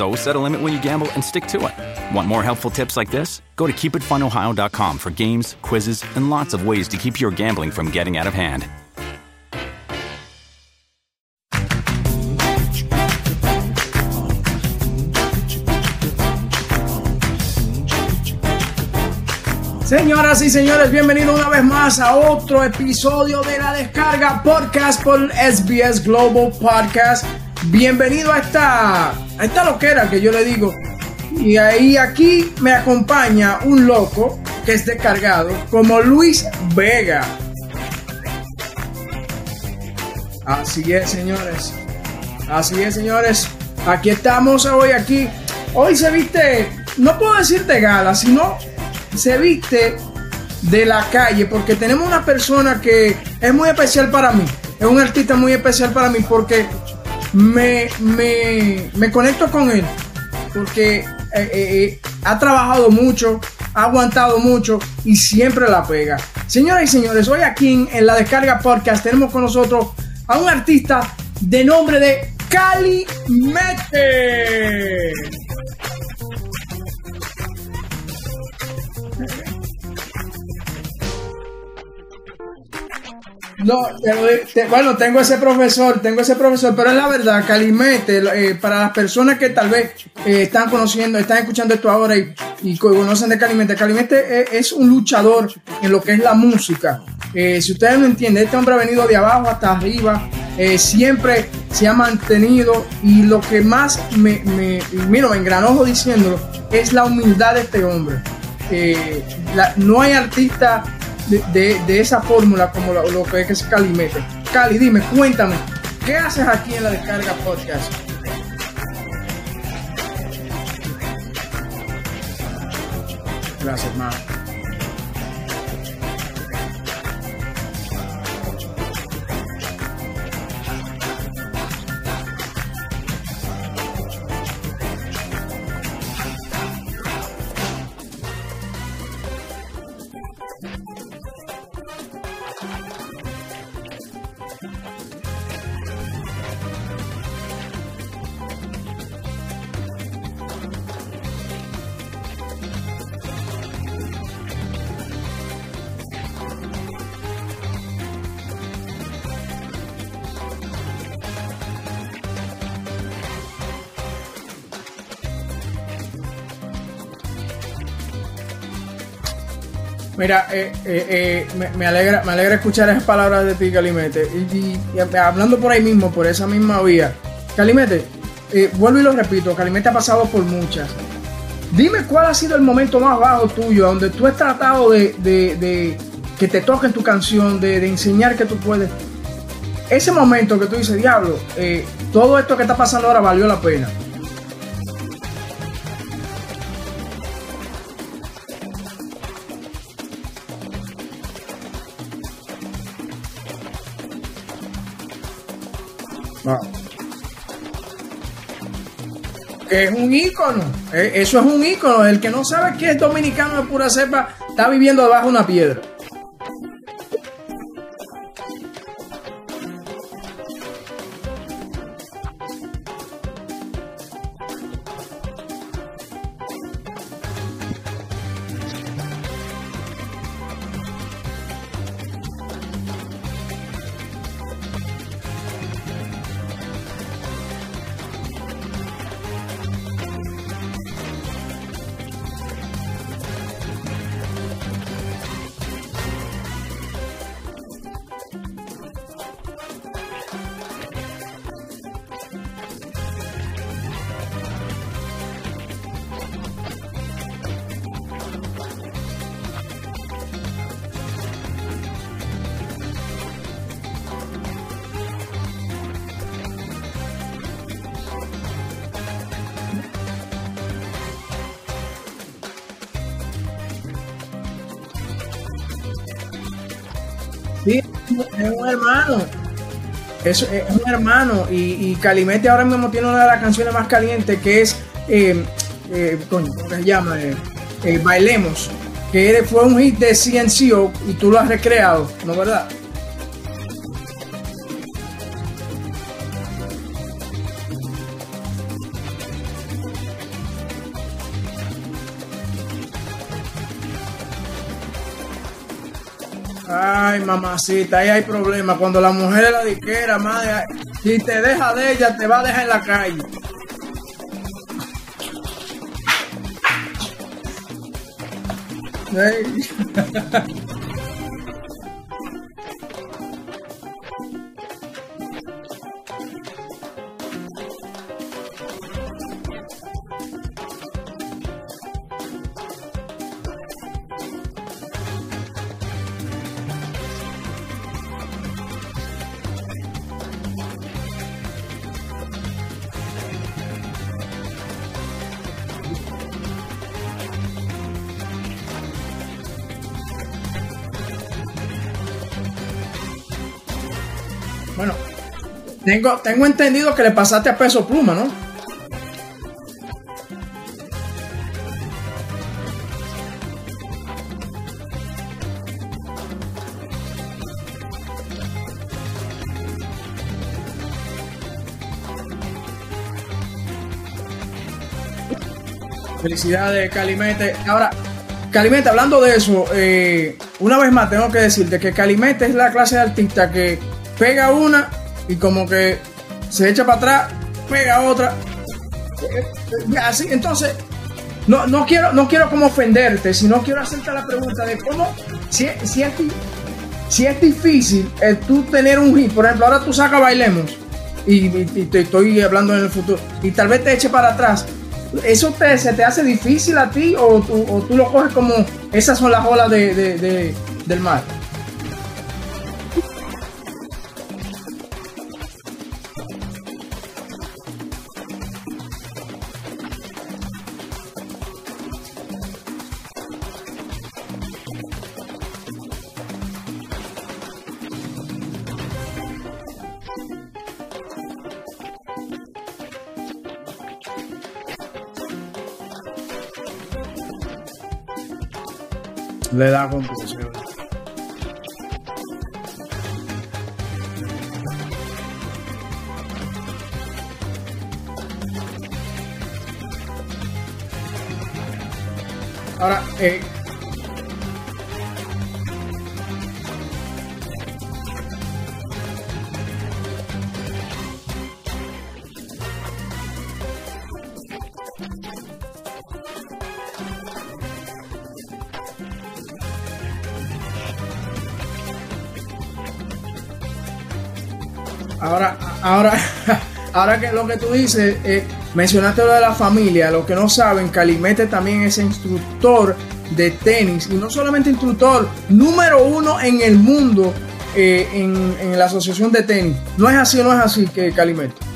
So set a limit when you gamble and stick to it. Want more helpful tips like this? Go to keepitfunohio.com for games, quizzes, and lots of ways to keep your gambling from getting out of hand. Señoras y señores, bienvenidos una vez más a otro episodio de la descarga podcast por SBS Global Podcast. Bienvenido a esta, a esta loquera que yo le digo. Y ahí aquí me acompaña un loco que es descargado como Luis Vega. Así es, señores. Así es, señores. Aquí estamos hoy aquí. Hoy se viste, no puedo decir de gala, sino se viste de la calle porque tenemos una persona que es muy especial para mí. Es un artista muy especial para mí porque me, me, me conecto con él. Porque eh, eh, eh, ha trabajado mucho, ha aguantado mucho y siempre la pega. Señoras y señores, hoy aquí en, en la Descarga Podcast tenemos con nosotros a un artista de nombre de Cali Mete. No, bueno, tengo ese profesor, tengo ese profesor, pero es la verdad, Calimete, eh, para las personas que tal vez eh, están conociendo, están escuchando esto ahora y, y conocen de Calimete, Calimete es, es un luchador en lo que es la música. Eh, si ustedes no entienden, este hombre ha venido de abajo hasta arriba, siempre se ha mantenido y lo que más me, me, engranojo diciéndolo, es la humildad de este hombre. No hay artista de, de- esa fórmula como lo, que es Cali mete. Cali, dime, cuéntame, ¿qué haces aquí en la Descarga Podcast? Gracias, hermano. Mira, eh, eh, eh, me, alegra, me alegra escuchar esas palabras de ti, Calimete. Y, y- y hablando por ahí mismo, por esa misma vía. Calimete, eh, vuelvo y lo repito, Calimete ha pasado por muchas. Dime cuál ha sido el momento más bajo tuyo, donde tú has tratado de que te toquen tu canción, de, de enseñar que tú puedes. Ese momento que tú dices, diablo, eh, todo esto que está pasando ahora valió la pena. Es un ícono. eh, Eso es un ícono. El que no sabe que es dominicano de pura cepa está viviendo debajo de una piedra. Sí, es un hermano. Es, un hermano. Y, Calimete ahora mismo tiene una de las canciones más calientes que es. Eh, eh, ¿Cómo se llama? Eh, Bailemos. Que fue un hit de CNCO y tú lo has recreado, ¿no verdad? Ay, mamacita, ahí hay problema. Cuando la mujer es la diquera, madre, si te deja de ella, te va a dejar en la calle. Bueno, tengo, tengo entendido que le pasaste a peso pluma, ¿no? Felicidades, Calimete. Ahora, Calimete, hablando de eso, eh, una vez más tengo que decirte que Calimete es la clase de artista que pega una y como que se echa para atrás, pega otra. Así, entonces, no, no, quiero, no quiero como ofenderte, sino quiero hacerte la pregunta de cómo, si, si, es, si es difícil el tú tener un hit, por ejemplo, ahora tú sacas Bailemos y, te estoy hablando en el futuro, y tal vez te eche para atrás. ¿Eso te, se te hace difícil a ti o tú, o tú lo coges como esas son las olas de, del mar? Le da confusión. Ahora, eh, ahora que lo que tú dices, eh, mencionaste lo de la familia, lo que no saben, Calimete también es instructor de tenis y no solamente instructor, número uno en el mundo eh, en, en, la asociación de tenis. No es así, no es así que Calimete.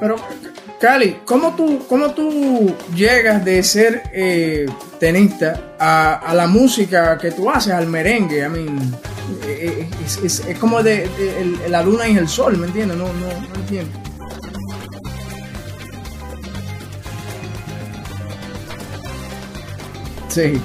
Pero, Cali, ¿cómo tú, cómo tú llegas de ser eh, tenista a, la música que tú haces, al merengue? I mean, eh, es, es, como de, de la luna y el sol, ¿me entiendes? No, no, no entiendo. Sí.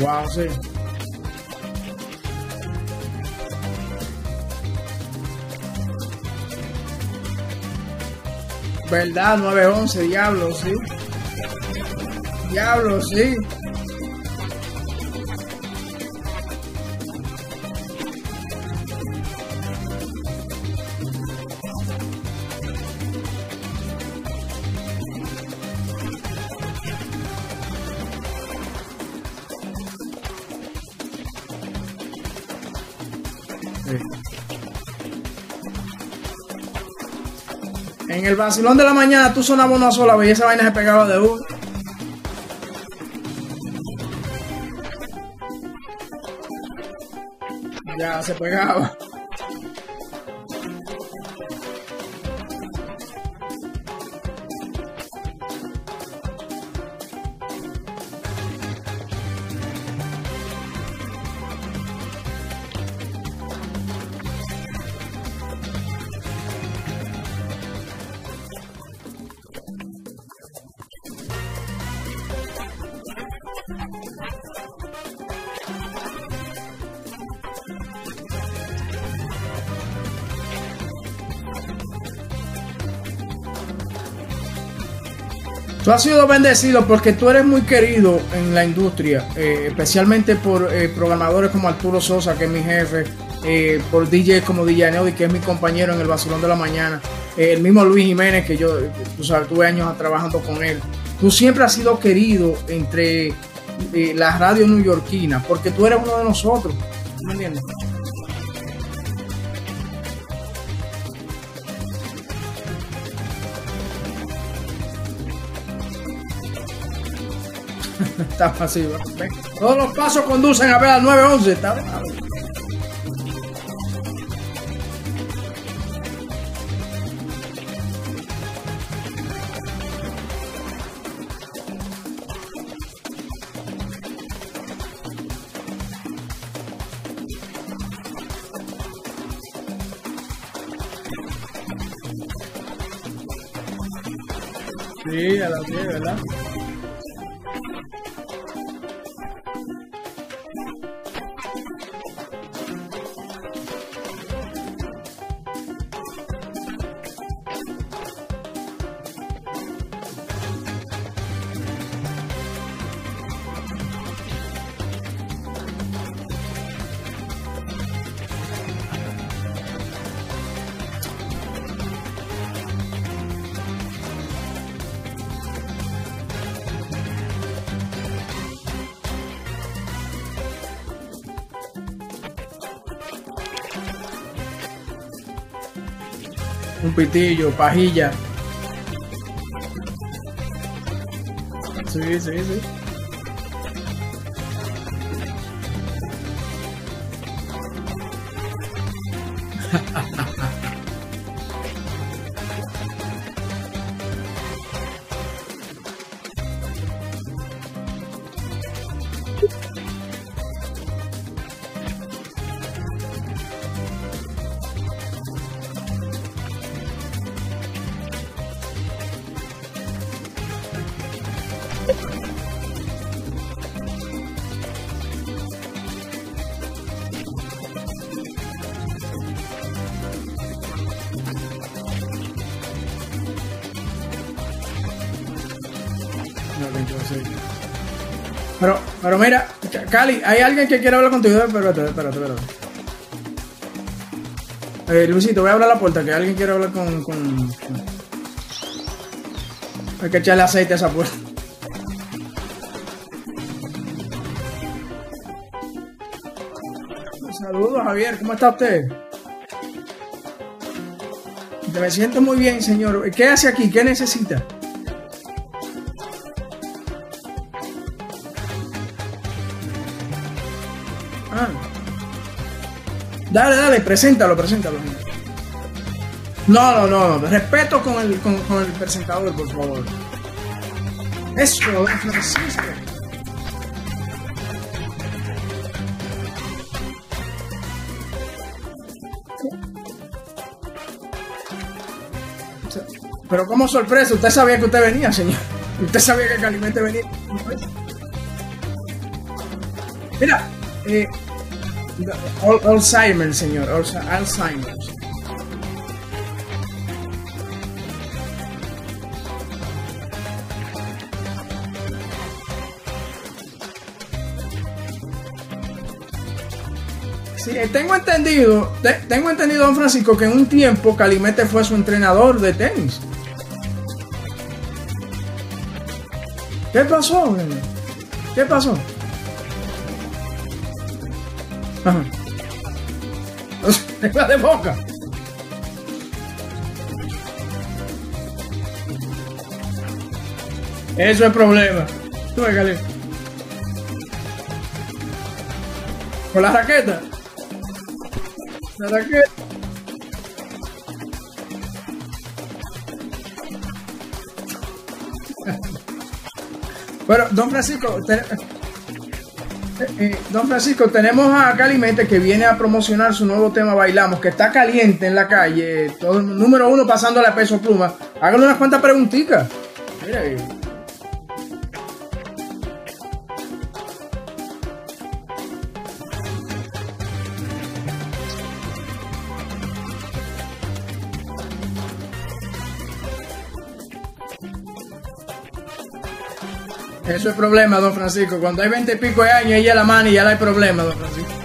Wow, sí. ¿Verdad? 911, diablo, sí. Diablo, sí. En el vacilón de la mañana tú sonabas una sola vez y esa vaina se pegaba de uno. Ya se pegaba. Tú has sido bendecido porque tú eres muy querido en la industria, eh, especialmente por eh, programadores como Arturo Sosa, que es mi jefe, eh, por DJs como DJ Neody, que es mi compañero en el Basilón de la Mañana, el mismo Luis Jiménez, que yo, tú sabes, tuve años trabajando con él. Tú siempre has sido querido entre las radios neoyorquinas, porque tú eres uno de nosotros. ¿Me entiendes? Está pasivo. Todos los pasos conducen a ver al 911. Está Sí, a las 10, ¿verdad? Un pitillo, pajilla. Sí, sí, sí. Pero, pero mira, Cali, hay alguien que quiere hablar contigo. Espérate, espérate, espérate. Eh, Luisito, voy a abrir la puerta, que alguien quiere hablar con, con... Hay que echarle aceite a esa puerta. Javier, ¿cómo está usted? Me siento muy bien, señor. ¿Qué hace aquí? ¿Qué necesita? Ah. Dale, dale, preséntalo, preséntalo. No, no, no. Respeto con el, con, con el presentador, por favor. Eso, Francisco. Pero como sorpresa, usted sabía que usted venía, señor. Usted sabía que Calimete venía. Mira, eh, Al- Alzheimer, señor. Alzheimer. Sí, eh, tengo entendido, te- tengo entendido, don Francisco, que en un tiempo Calimete fue su entrenador de tenis. ¿Qué pasó? ¿Qué pasó? Ajá. De boca. Eso es problema. Tú Cali. Con la raqueta. La raqueta. Bueno, don Francisco, eh, eh, don Francisco, tenemos a Calimete que viene a promocionar su nuevo tema Bailamos, que está caliente en la calle. Número uno pasándole a peso pluma. Háganle unas cuantas preguntitas. Mira, eso es problema, don Francisco. Cuando hay 20 y pico de años, ella la mano y ya no hay problema, don Francisco.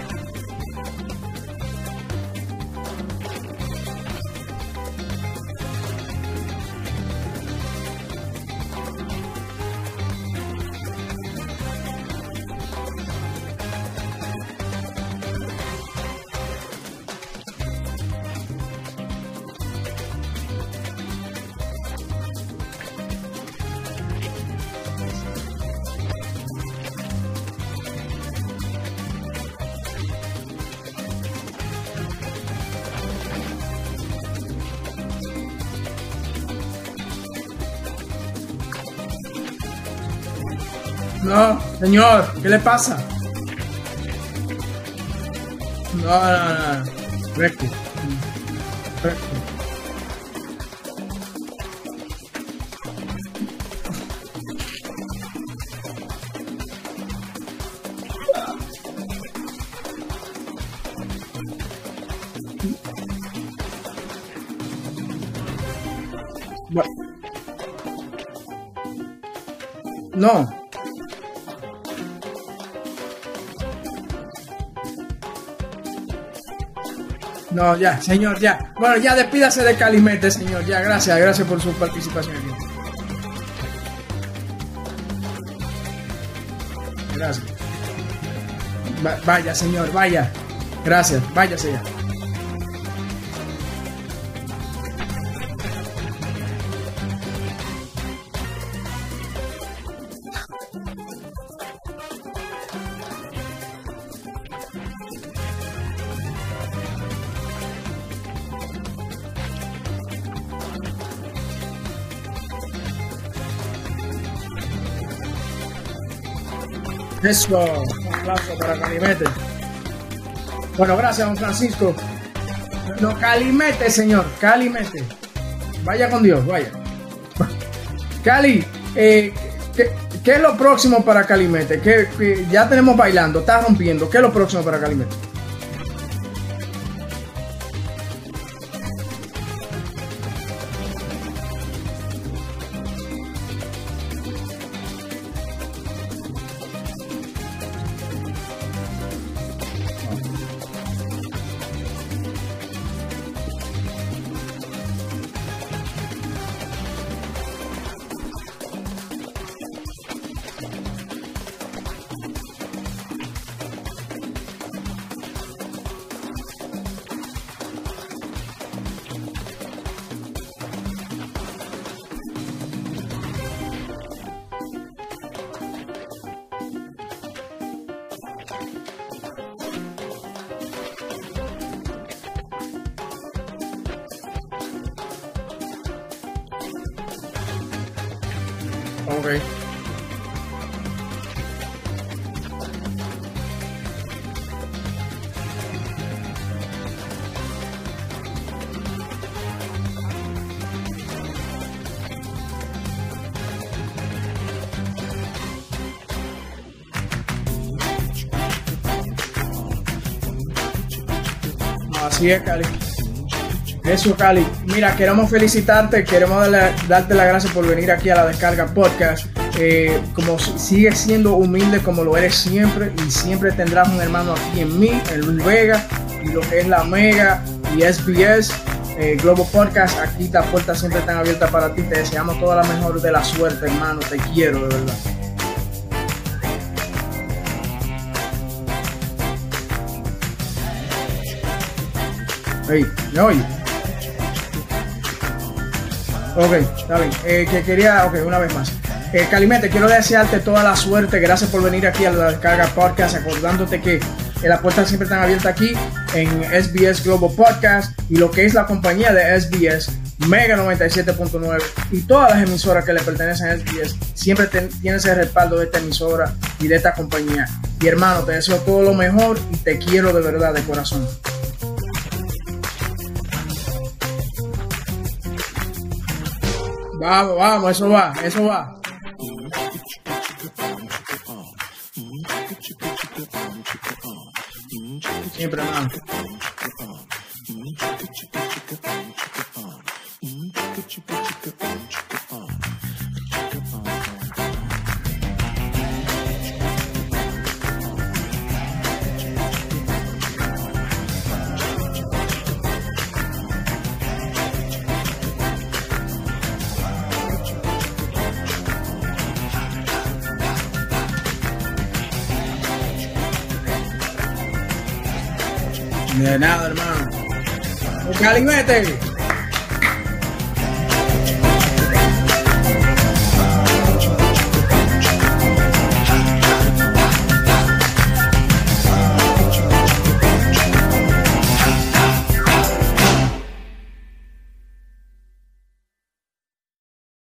No, señor, ¿qué le pasa? No, no, no. Recto. Recto. No. No, ya, señor, ya. Bueno, ya despídase de Calimete, señor. Ya, gracias, gracias por su participación. Gracias. Va- vaya, señor, vaya. Gracias, váyase ya. Eso, un aplauso para Calimete. Bueno, gracias, don Francisco. No, Calimete, señor, Calimete. Vaya con Dios, vaya. Cali, eh, ¿qué, es lo próximo para Calimete? ¿Qué, qué- ya tenemos bailando, está rompiendo. ¿Qué es lo próximo para Calimete? Vamos ver. Nossa, e é, Cali. Eso, Cali. Mira, queremos felicitarte, queremos darte las gracias por venir aquí a la Descarga Podcast. Eh, como sigues siendo humilde como lo eres siempre y siempre tendrás un hermano aquí en mí, en Luis Vega, y lo que es la Mega y SBS. Eh, Globo Podcast, aquí las puertas siempre están abiertas para ti. Te deseamos toda la mejor de la suerte, hermano. Te quiero, de verdad. Hey, ¿me oye? Ok, está bien. Eh, que quería, ok, una vez más. Eh, Calimete, quiero desearte toda la suerte. Gracias por venir aquí a la Descarga Podcast, acordándote que las puertas siempre están abiertas aquí en SBS Global Podcast y lo que es la compañía de SBS Mega 97.9 y todas las emisoras que le pertenecen a SBS siempre tienes el respaldo de esta emisora y de esta compañía. Y hermano, te deseo todo lo mejor y te quiero de verdad, de corazón. Vamos, vamos, eso va, eso va. Siempre, hermano. De nada, hermano. Calimete.